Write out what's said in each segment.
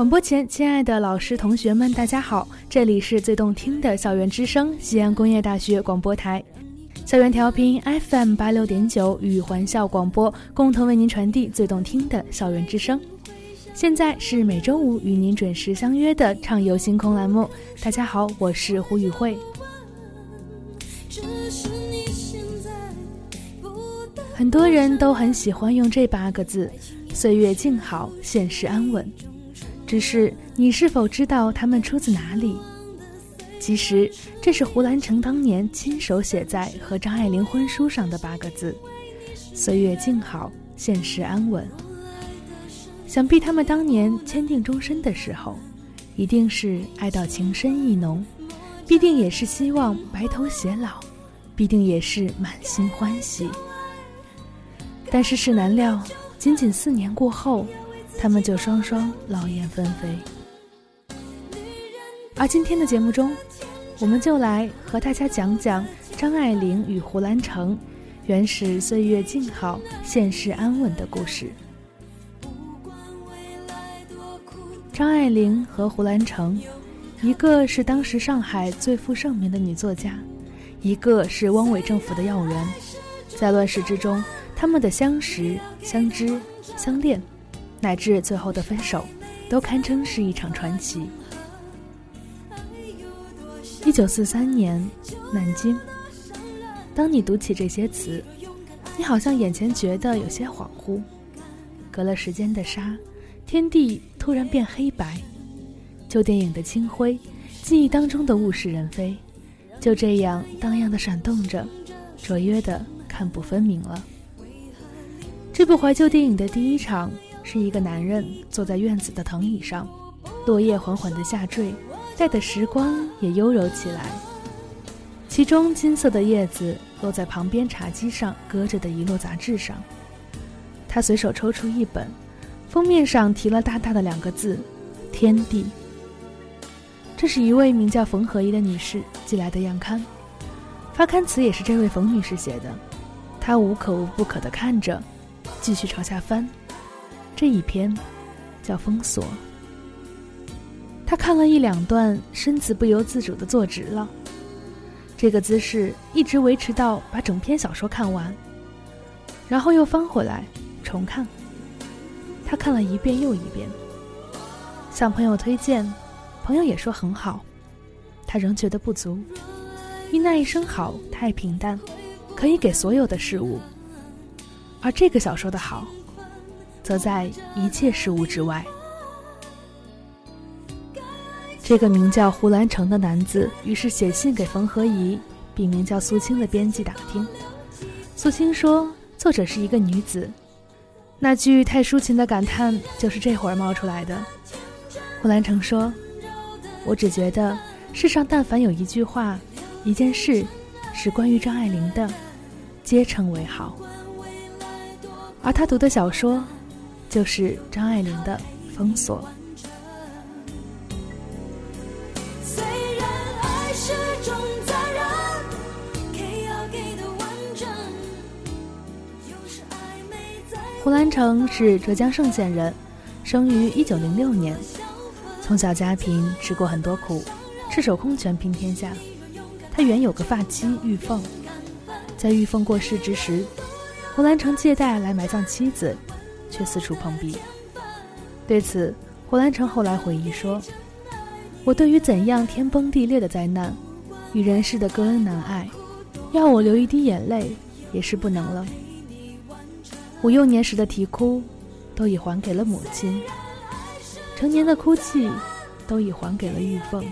广播前，亲爱的老师、同学们，大家好！这里是最动听的校园之声，西安工业大学广播台，校园调频 FM 八六点九与环校广播共同为您传递最动听的校园之声。现在是每周五与您准时相约的畅游星空栏目。大家好，我是胡宇慧。很多人都很喜欢用这八个字：“岁月静好，现实安稳。”只是你是否知道它们出自哪里？其实这是胡兰成当年亲手写在和张爱玲婚书上的八个字：“岁月静好，现实安稳。”想必他们当年签订终身的时候，一定是爱到情深意浓，必定也是希望白头偕老，必定也是满心欢喜。但是事难料，仅仅四年过后。他们就双双老燕纷飞，而今天的节目中，我们就来和大家讲讲张爱玲与胡兰成原始岁月静好，现世安稳的故事。张爱玲和胡兰成，一个是当时上海最负盛名的女作家，一个是汪伪政府的要员，在乱世之中，他们的相识、相知、相恋。乃至最后的分手，都堪称是一场传奇。一九四三年，南京。当你读起这些词，你好像眼前觉得有些恍惚。隔了时间的沙，天地突然变黑白，旧电影的清辉，记忆当中的物是人非，就这样荡漾的闪动着，卓约的看不分明了。这部怀旧电影的第一场。是一个男人坐在院子的藤椅上，落叶缓缓地下坠，带的时光也悠柔起来。其中金色的叶子落在旁边茶几上搁着的一摞杂志上，他随手抽出一本，封面上提了大大的两个字“天地”。这是一位名叫冯和一的女士寄来的样刊，发刊词也是这位冯女士写的。她无可无不可地看着，继续朝下翻。这一篇叫《封锁》，他看了一两段，身子不由自主的坐直了。这个姿势一直维持到把整篇小说看完，然后又翻回来重看。他看了一遍又一遍，向朋友推荐，朋友也说很好，他仍觉得不足，因那一声好太平淡，可以给所有的事物，而这个小说的好。则在一切事物之外。这个名叫胡兰成的男子于是写信给冯和宜，笔名叫苏青的编辑打听。苏青说，作者是一个女子。那句太抒情的感叹就是这会儿冒出来的。胡兰成说：“我只觉得世上但凡有一句话、一件事是关于张爱玲的，皆称为好。”而他读的小说。就是张爱玲的《封锁》。胡兰成是浙江嵊县人，生于一九零六年，从小家贫，吃过很多苦，赤手空拳拼天下。他原有个发妻玉凤，在玉凤过世之时，胡兰成借贷来埋葬妻子。却四处碰壁。对此，胡兰成后来回忆说：“我对于怎样天崩地裂的灾难，与人世的割恩难爱，要我流一滴眼泪也是不能了。我幼年时的啼哭，都已还给了母亲；成年的哭泣，都已还给了玉凤。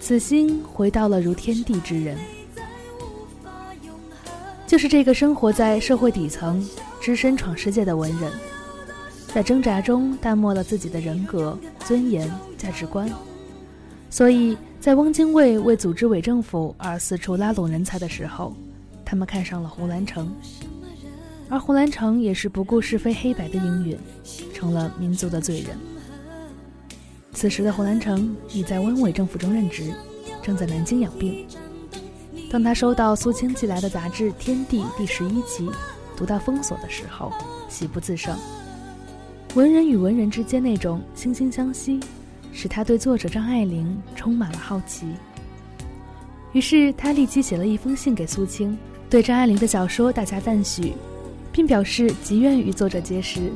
此心回到了如天地之人，就是这个生活在社会底层。”只身闯世界的文人，在挣扎中淡漠了自己的人格、尊严、价值观，所以在汪精卫为组织伪政府而四处拉拢人才的时候，他们看上了胡兰成，而胡兰成也是不顾是非黑白的英允，成了民族的罪人。此时的胡兰成已在汪伪政府中任职，正在南京养病。当他收到苏青寄来的杂志《天地》第十一期。读到封锁的时候，喜不自胜。文人与文人之间那种惺惺相惜，使他对作者张爱玲充满了好奇。于是他立即写了一封信给苏青，对张爱玲的小说大加赞许，并表示极愿与作者结识。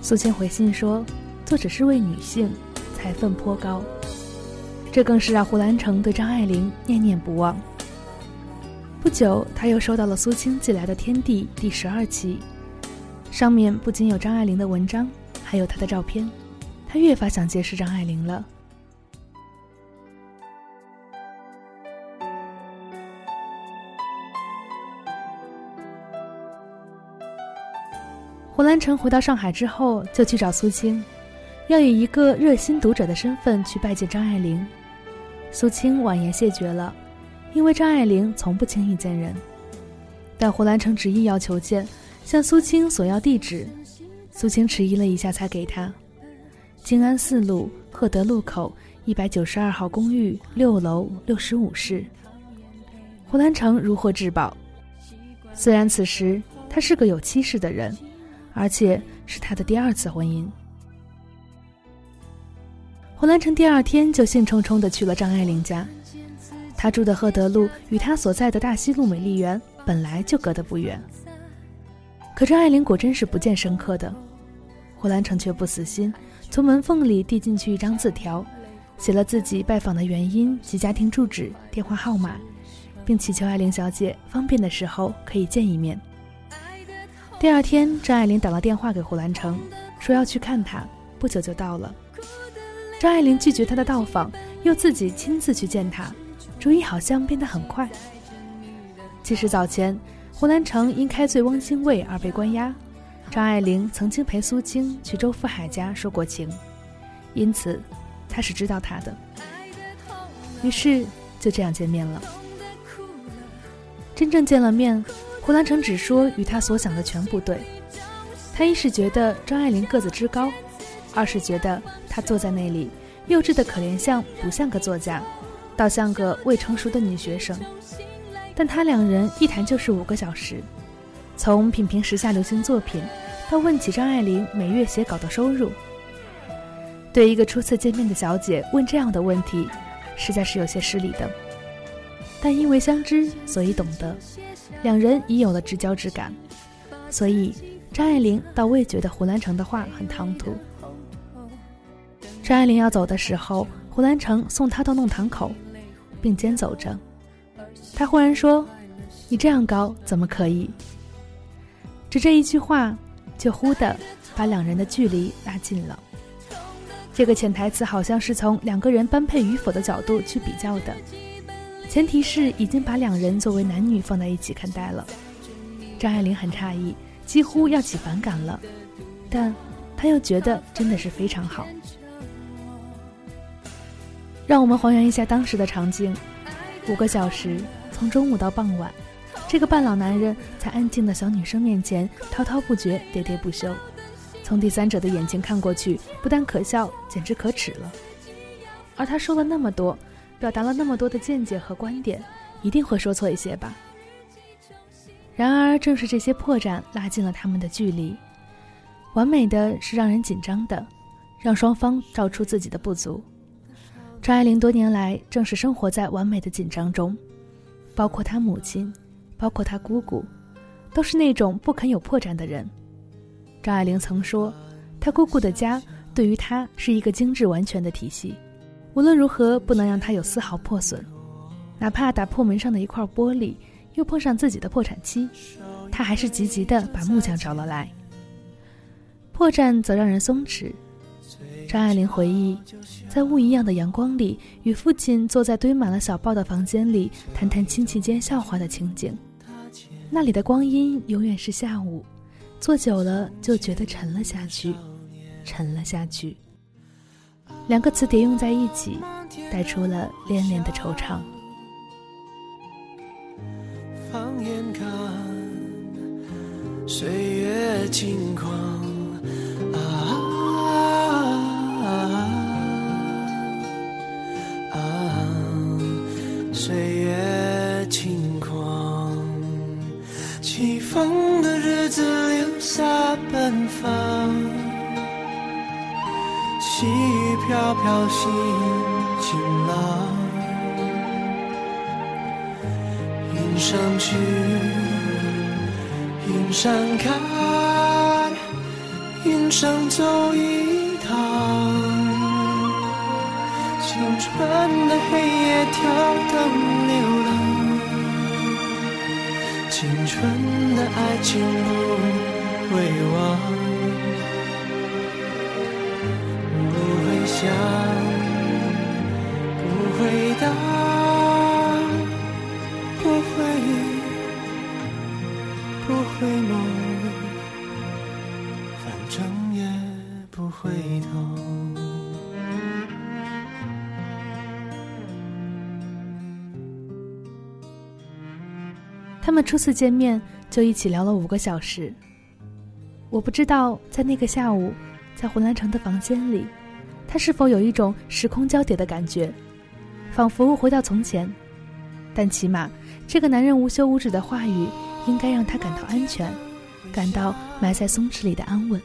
苏青回信说，作者是位女性，才分颇高。这更是让胡兰成对张爱玲念念不忘。不久，他又收到了苏青寄来的《天地》第十二期。上面不仅有张爱玲的文章，还有她的照片，他越发想结识张爱玲了。胡兰成回到上海之后，就去找苏青，要以一个热心读者的身份去拜见张爱玲。苏青婉言谢绝了，因为张爱玲从不轻易见人。但胡兰成执意要求见。向苏青索要地址，苏青迟疑了一下，才给他：静安四路赫德路口一百九十二号公寓六楼六十五室。胡兰成如获至宝。虽然此时他是个有妻室的人，而且是他的第二次婚姻。胡兰成第二天就兴冲冲地去了张爱玲家。他住的赫德路与他所在的大西路美丽园本来就隔得不远。可张爱玲果真是不见深刻的，胡兰成却不死心，从门缝里递进去一张字条，写了自己拜访的原因及家庭住址、电话号码，并祈求爱玲小姐方便的时候可以见一面。第二天，张爱玲打了电话给胡兰成，说要去看他，不久就到了。张爱玲拒绝他的到访，又自己亲自去见他，主意好像变得很快。其实早前。胡兰成因开罪汪精卫而被关押，张爱玲曾经陪苏青去周福海家说过情，因此他是知道他的。于是就这样见面了。真正见了面，胡兰成只说与他所想的全不对。他一是觉得张爱玲个子之高，二是觉得她坐在那里幼稚的可怜相不像个作家，倒像个未成熟的女学生。但他两人一谈就是五个小时，从品评时下流行作品，到问起张爱玲每月写稿的收入。对一个初次见面的小姐问这样的问题，实在是有些失礼的。但因为相知，所以懂得，两人已有了知交之感，所以张爱玲倒未觉得胡兰成的话很唐突。张爱玲要走的时候，胡兰成送她到弄堂口，并肩走着。他忽然说：“你这样高，怎么可以？”只这一句话，就忽的把两人的距离拉近了。这个潜台词好像是从两个人般配与否的角度去比较的，前提是已经把两人作为男女放在一起看待了。张爱玲很诧异，几乎要起反感了，但她又觉得真的是非常好。让我们还原一下当时的场景：五个小时。从中午到傍晚，这个半老男人在安静的小女生面前滔滔不绝、喋喋不休。从第三者的眼睛看过去，不但可笑，简直可耻了。而他说了那么多，表达了那么多的见解和观点，一定会说错一些吧？然而，正是这些破绽拉近了他们的距离。完美的是让人紧张的，让双方照出自己的不足。张爱玲多年来正是生活在完美的紧张中。包括她母亲，包括她姑姑，都是那种不肯有破绽的人。张爱玲曾说，她姑姑的家对于她是一个精致完全的体系，无论如何不能让她有丝毫破损，哪怕打破门上的一块玻璃，又碰上自己的破产期，她还是急急地把木匠找了来。破绽则让人松弛。张爱玲回忆，在雾一样的阳光里，与父亲坐在堆满了小报的房间里，谈谈亲戚间笑话的情景。那里的光阴永远是下午，坐久了就觉得沉了下去，沉了下去。两个词叠用在一起，带出了恋恋的惆怅。放眼看，岁月轻狂。飘飘，心晴朗。云上去，云上看，云上走一趟。青春的黑夜跳动流浪，青春的爱情不会忘。想，不回答，不回忆，不回眸，反正也不回头。他们初次见面就一起聊了五个小时。我不知道在那个下午，在胡兰成的房间里。他是否有一种时空交叠的感觉，仿佛回到从前？但起码，这个男人无休无止的话语，应该让他感到安全，感到埋在松弛里的安稳。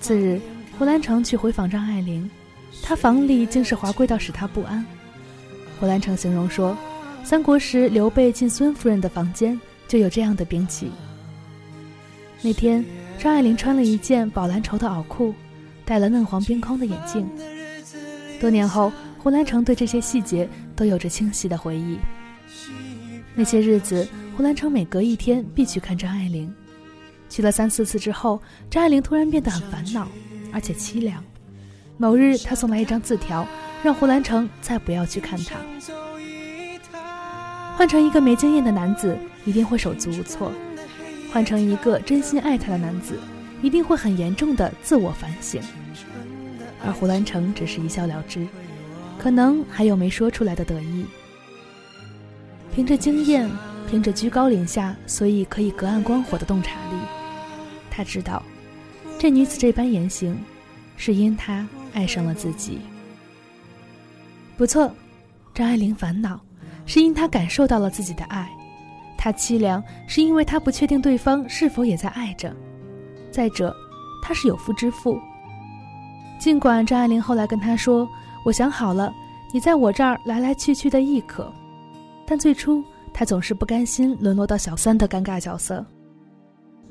次日，胡兰成去回访张爱玲，他房里竟是华贵到使他不安。胡兰成形容说，三国时刘备进孙夫人的房间，就有这样的兵器。那天，张爱玲穿了一件宝蓝绸的袄裤。戴了嫩黄边框的眼镜。多年后，胡兰成对这些细节都有着清晰的回忆。那些日子，胡兰成每隔一天必去看张爱玲。去了三四次之后，张爱玲突然变得很烦恼，而且凄凉。某日，他送来一张字条，让胡兰成再不要去看她。换成一个没经验的男子，一定会手足无措；换成一个真心爱她的男子。一定会很严重的自我反省，而胡兰成只是一笑了之，可能还有没说出来的得意。凭着经验，凭着居高临下，所以可以隔岸观火的洞察力，他知道，这女子这般言行，是因他爱上了自己。不错，张爱玲烦恼，是因她感受到了自己的爱；她凄凉，是因为她不确定对方是否也在爱着。再者，他是有夫之妇。尽管张爱玲后来跟他说：“我想好了，你在我这儿来来去去的亦可。”但最初他总是不甘心沦落到小三的尴尬角色。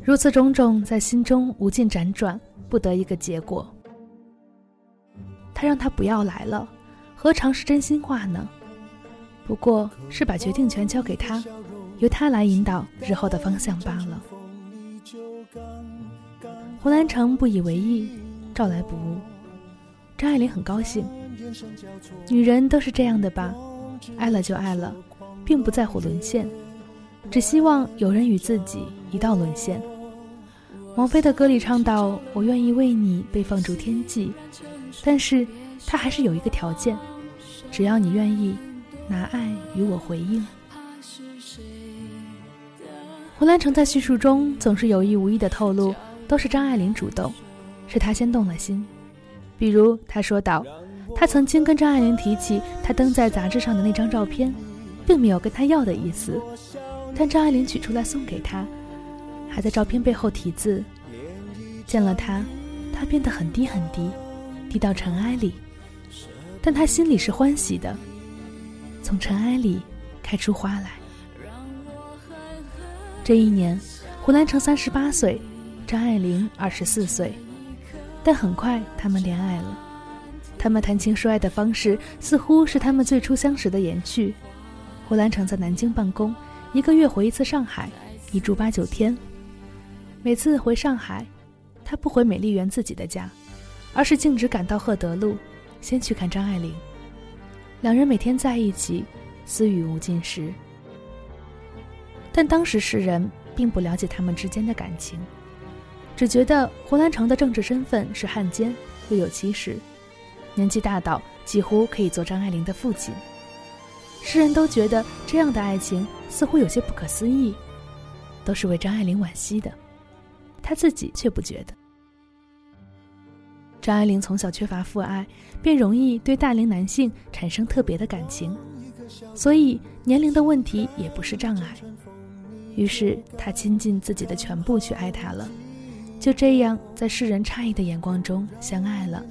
如此种种在心中无尽辗转，不得一个结果。他让他不要来了，何尝是真心话呢？不过是把决定权交给他，由他来引导日后的方向罢了。胡兰成不以为意，照来不误。张爱玲很高兴。女人都是这样的吧，爱了就爱了，并不在乎沦陷，只希望有人与自己一道沦陷。王菲的歌里唱到：“我愿意为你被放逐天际，但是他还是有一个条件，只要你愿意拿爱与我回应。”胡兰成在叙述中总是有意无意的透露。都是张爱玲主动，是她先动了心。比如，他说道，他曾经跟张爱玲提起他登在杂志上的那张照片，并没有跟他要的意思，但张爱玲取出来送给他，还在照片背后题字：“见了他，他变得很低很低，低到尘埃里，但他心里是欢喜的，从尘埃里开出花来。”这一年，胡兰成三十八岁。张爱玲二十四岁，但很快他们恋爱了。他们谈情说爱的方式似乎是他们最初相识的延续。胡兰成在南京办公，一个月回一次上海，一住八九天。每次回上海，他不回美丽园自己的家，而是径直赶到赫德路，先去看张爱玲。两人每天在一起，私语无尽时。但当时世人并不了解他们之间的感情。只觉得胡兰成的政治身份是汉奸，又有妻室，年纪大到几乎可以做张爱玲的父亲。世人都觉得这样的爱情似乎有些不可思议，都是为张爱玲惋惜的，他自己却不觉得。张爱玲从小缺乏父爱，便容易对大龄男性产生特别的感情，所以年龄的问题也不是障碍。于是她倾尽自己的全部去爱他了。就这样在世人诧异的眼光中相爱了，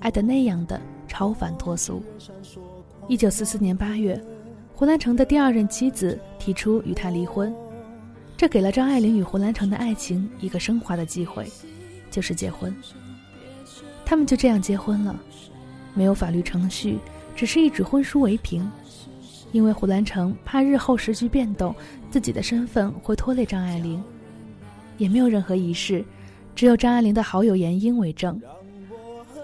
爱的那样的超凡脱俗。一九四四年八月，胡兰成的第二任妻子提出与他离婚，这给了张爱玲与胡兰成的爱情一个升华的机会，就是结婚。他们就这样结婚了，没有法律程序，只是一纸婚书为凭。因为胡兰成怕日后时局变动，自己的身份会拖累张爱玲，也没有任何仪式。只有张爱玲的好友严英为证，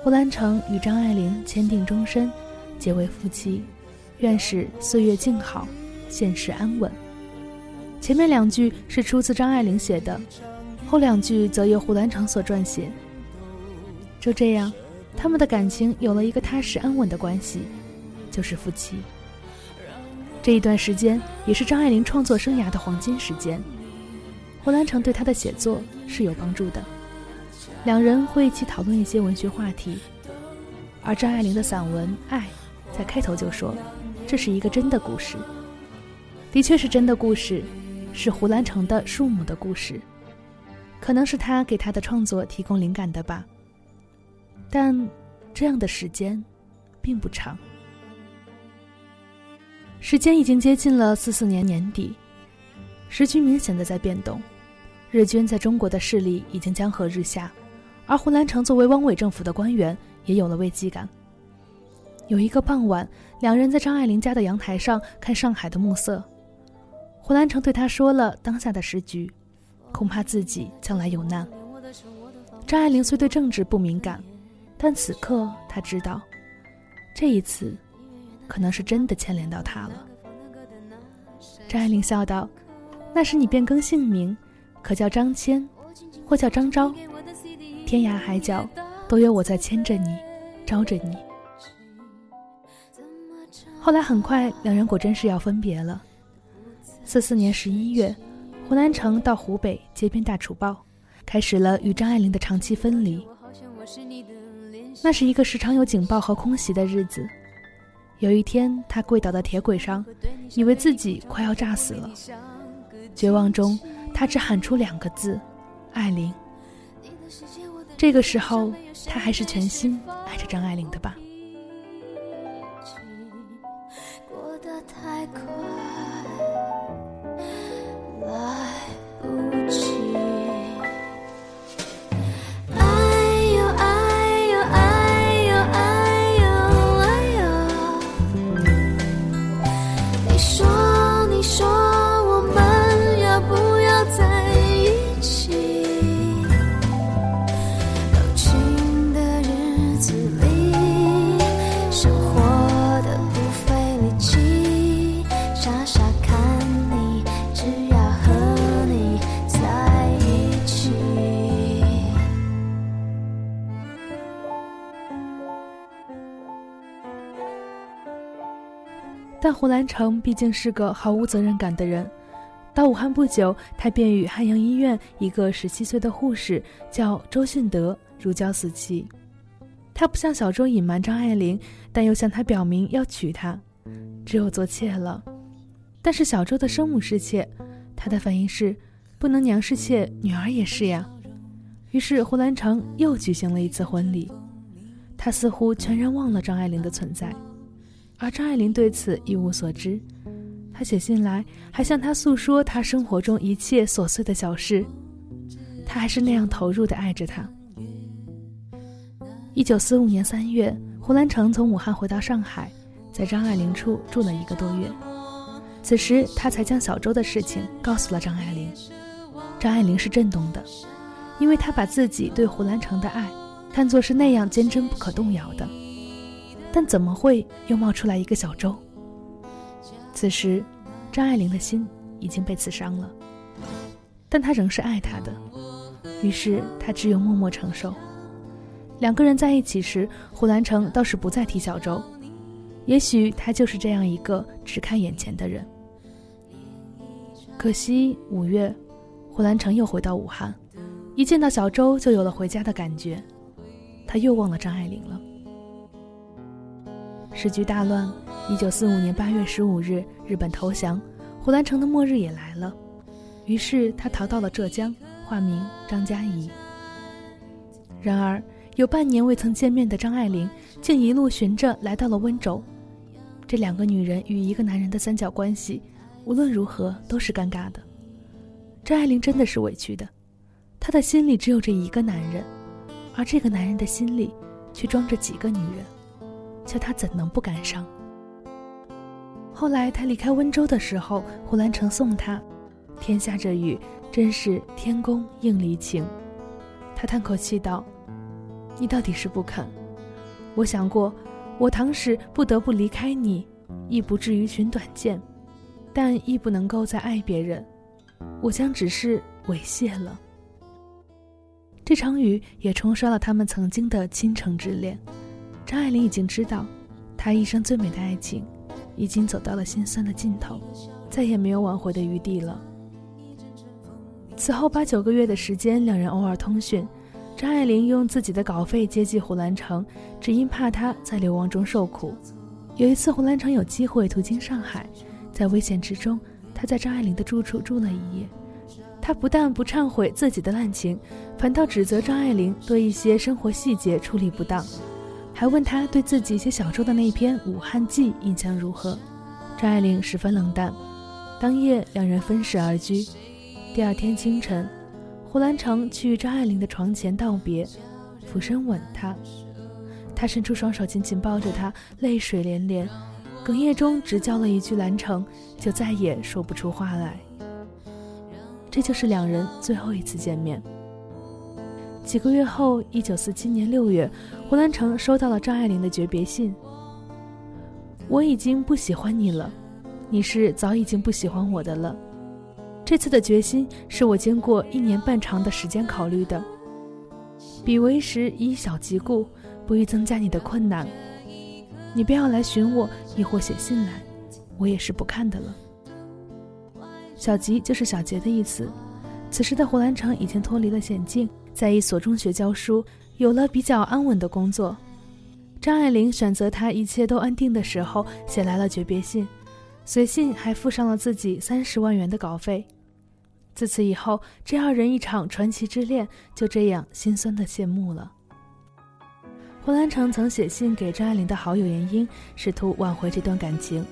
胡兰成与张爱玲签订终身，结为夫妻，愿使岁月静好，现世安稳。前面两句是出自张爱玲写的，后两句则由胡兰成所撰写。就这样，他们的感情有了一个踏实安稳的关系，就是夫妻。这一段时间也是张爱玲创作生涯的黄金时间，胡兰成对她的写作是有帮助的。两人会一起讨论一些文学话题，而张爱玲的散文《爱》在开头就说：“这是一个真的故事。”的确是真的故事，是胡兰成的树母的故事，可能是他给他的创作提供灵感的吧。但这样的时间并不长。时间已经接近了四四年年底，时局明显的在变动，日军在中国的势力已经江河日下。而胡兰成作为汪伪政府的官员，也有了危机感。有一个傍晚，两人在张爱玲家的阳台上看上海的暮色。胡兰成对他说了当下的时局，恐怕自己将来有难。张爱玲虽对政治不敏感，但此刻她知道，这一次，可能是真的牵连到他了。张爱玲笑道：“那时你变更姓名，可叫张谦，或叫张昭。”天涯海角，都有我在牵着你，招着你。后来很快，两人果真是要分别了。四四年十一月，胡兰成到湖北接编《大楚报》，开始了与张爱玲的长期分离。那是一个时常有警报和空袭的日子。有一天，他跪倒在铁轨上，以为自己快要炸死了。绝望中，他只喊出两个字：“爱玲。”这个时候，他还是全心爱着张爱玲的吧。胡兰成毕竟是个毫无责任感的人，到武汉不久，他便与汉阳医院一个十七岁的护士叫周信德如胶似漆。他不向小周隐瞒张爱玲，但又向她表明要娶她，只有做妾了。但是小周的生母是妾，他的反应是不能娘是妾，女儿也是呀。于是胡兰成又举行了一次婚礼，他似乎全然忘了张爱玲的存在。而张爱玲对此一无所知，她写信来，还向他诉说她生活中一切琐碎的小事，她还是那样投入的爱着他。一九四五年三月，胡兰成从武汉回到上海，在张爱玲处住了一个多月，此时他才将小周的事情告诉了张爱玲。张爱玲是震动的，因为她把自己对胡兰成的爱，看作是那样坚贞不可动摇的。但怎么会又冒出来一个小周？此时，张爱玲的心已经被刺伤了，但她仍是爱他的，于是她只有默默承受。两个人在一起时，胡兰成倒是不再提小周，也许他就是这样一个只看眼前的人。可惜五月，胡兰成又回到武汉，一见到小周就有了回家的感觉，他又忘了张爱玲了。时局大乱，一九四五年八月十五日，日本投降，胡兰成的末日也来了。于是他逃到了浙江，化名张嘉译。然而，有半年未曾见面的张爱玲，竟一路寻着来到了温州。这两个女人与一个男人的三角关系，无论如何都是尴尬的。张爱玲真的是委屈的，她的心里只有这一个男人，而这个男人的心里，却装着几个女人，叫他怎能不感伤？后来他离开温州的时候，胡兰成送他，天下着雨，真是天公应离情。他叹口气道：“你到底是不肯。我想过，我倘使不得不离开你，亦不至于寻短见，但亦不能够再爱别人。”我将只是猥亵了。这场雨也冲刷了他们曾经的倾城之恋。张爱玲已经知道，她一生最美的爱情，已经走到了心酸的尽头，再也没有挽回的余地了。此后八九个月的时间，两人偶尔通讯。张爱玲用自己的稿费接济胡兰成，只因怕他在流亡中受苦。有一次，胡兰成有机会途经上海，在危险之中。他在张爱玲的住处住了一夜，他不但不忏悔自己的滥情，反倒指责张爱玲对一些生活细节处理不当，还问他对自己写小说的那篇《武汉记》印象如何。张爱玲十分冷淡。当夜两人分食而居。第二天清晨，胡兰成去张爱玲的床前道别，俯身吻她，他伸出双手紧紧抱着她，泪水连连。哽咽中只叫了一句“兰城”，就再也说不出话来。这就是两人最后一次见面。几个月后，一九四七年六月，胡兰成收到了张爱玲的诀别信。我已经不喜欢你了，你是早已经不喜欢我的了。这次的决心是我经过一年半长的时间考虑的。彼为时以小及故，不欲增加你的困难。你不要来寻我，亦或写信来，我也是不看的了。小吉就是小杰的意思。此时的胡兰成已经脱离了险境，在一所中学教书，有了比较安稳的工作。张爱玲选择他一切都安定的时候，写来了诀别信，随信还附上了自己三十万元的稿费。自此以后，这二人一场传奇之恋就这样心酸的谢幕了。胡兰成曾写信给张爱玲的好友闫英，试图挽回这段感情，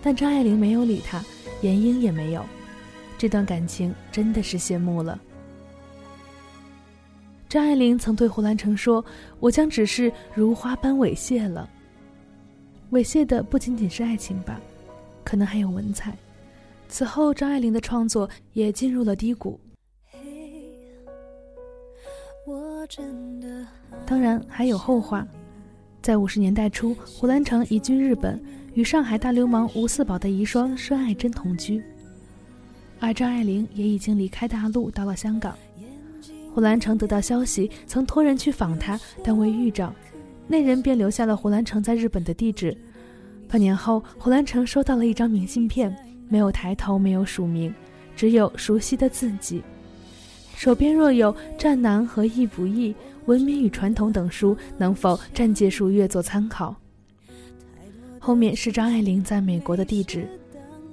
但张爱玲没有理他，闫英也没有，这段感情真的是谢幕了。张爱玲曾对胡兰成说：“我将只是如花般猥亵了。”猥亵的不仅仅是爱情吧，可能还有文采。此后，张爱玲的创作也进入了低谷。当然还有后话，在五十年代初，胡兰成移居日本，与上海大流氓吴四宝的遗孀孙爱珍同居，而张爱玲也已经离开大陆，到了香港。胡兰成得到消息，曾托人去访他，但未遇着，那人便留下了胡兰成在日本的地址。半年后，胡兰成收到了一张明信片，没有抬头，没有署名，只有熟悉的字迹。手边若有《战南》和《易不易》《文明与传统》等书，能否暂借数月做参考？后面是张爱玲在美国的地址。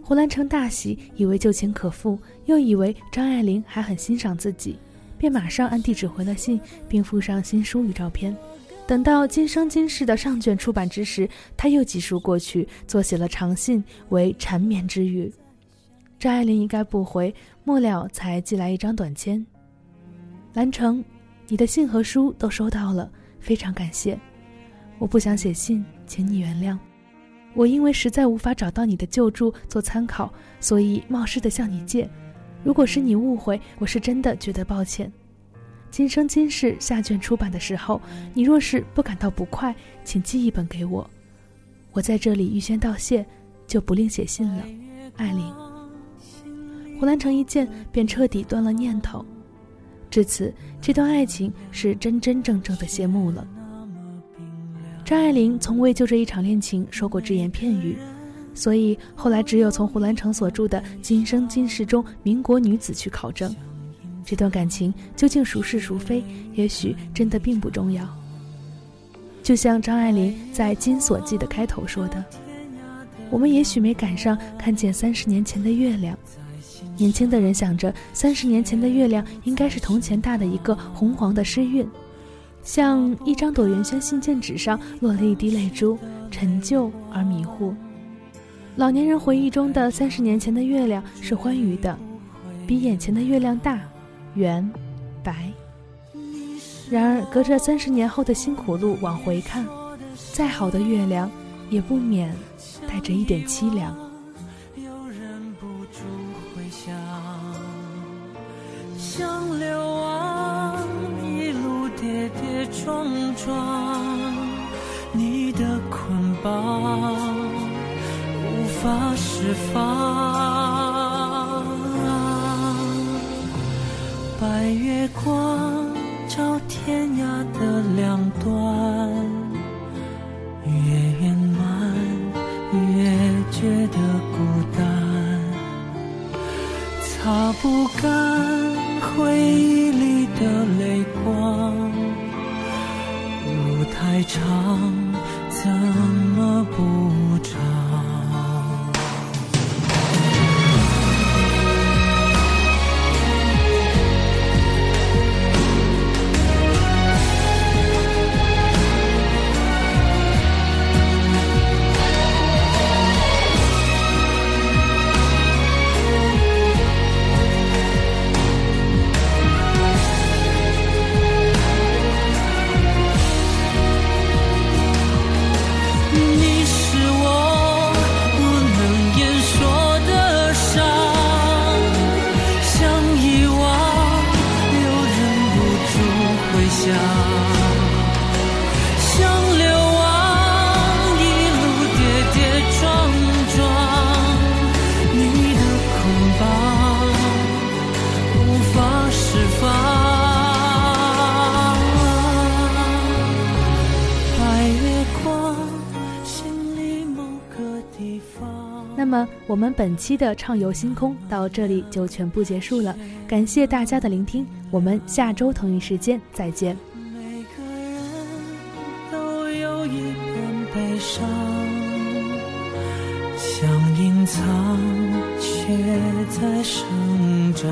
胡兰成大喜，以为旧情可复，又以为张爱玲还很欣赏自己，便马上按地址回了信，并附上新书与照片。等到《今生今世》的上卷出版之时，他又寄书过去，作写了长信，为缠绵之语。张爱玲一概不回，末了才寄来一张短签。兰城，你的信和书都收到了，非常感谢。我不想写信，请你原谅。我因为实在无法找到你的旧著做参考，所以冒失的向你借。如果是你误会，我是真的觉得抱歉。今生今世下卷出版的时候，你若是不感到不快，请寄一本给我。我在这里预先道谢，就不另写信了。艾琳。胡兰成一见便彻底断了念头。至此，这段爱情是真真正正的谢幕了。张爱玲从未就这一场恋情说过只言片语，所以后来只有从胡兰成所著的《今生今世》中民国女子去考证，这段感情究竟孰是孰非，也许真的并不重要。就像张爱玲在《金锁记》的开头说的：“我们也许没赶上看见三十年前的月亮。”年轻的人想着，三十年前的月亮应该是铜钱大的一个红黄的诗韵，像一张朵圆宣信件纸上落了一滴泪珠，陈旧而迷糊。老年人回忆中的三十年前的月亮是欢愉的，比眼前的月亮大、圆、白。然而，隔着三十年后的辛苦路往回看，再好的月亮，也不免带着一点凄凉。像流亡，一路跌跌撞撞，你的捆绑法释放。白月光照天涯的两端，越圆满越觉得孤单，擦不干。回忆里的泪光，路太长，怎么不我们本期的畅游星空到这里就全部结束了。感谢大家的聆听，我们下周同一时间再见。每个人都有一片悲伤，想隐藏却在生长。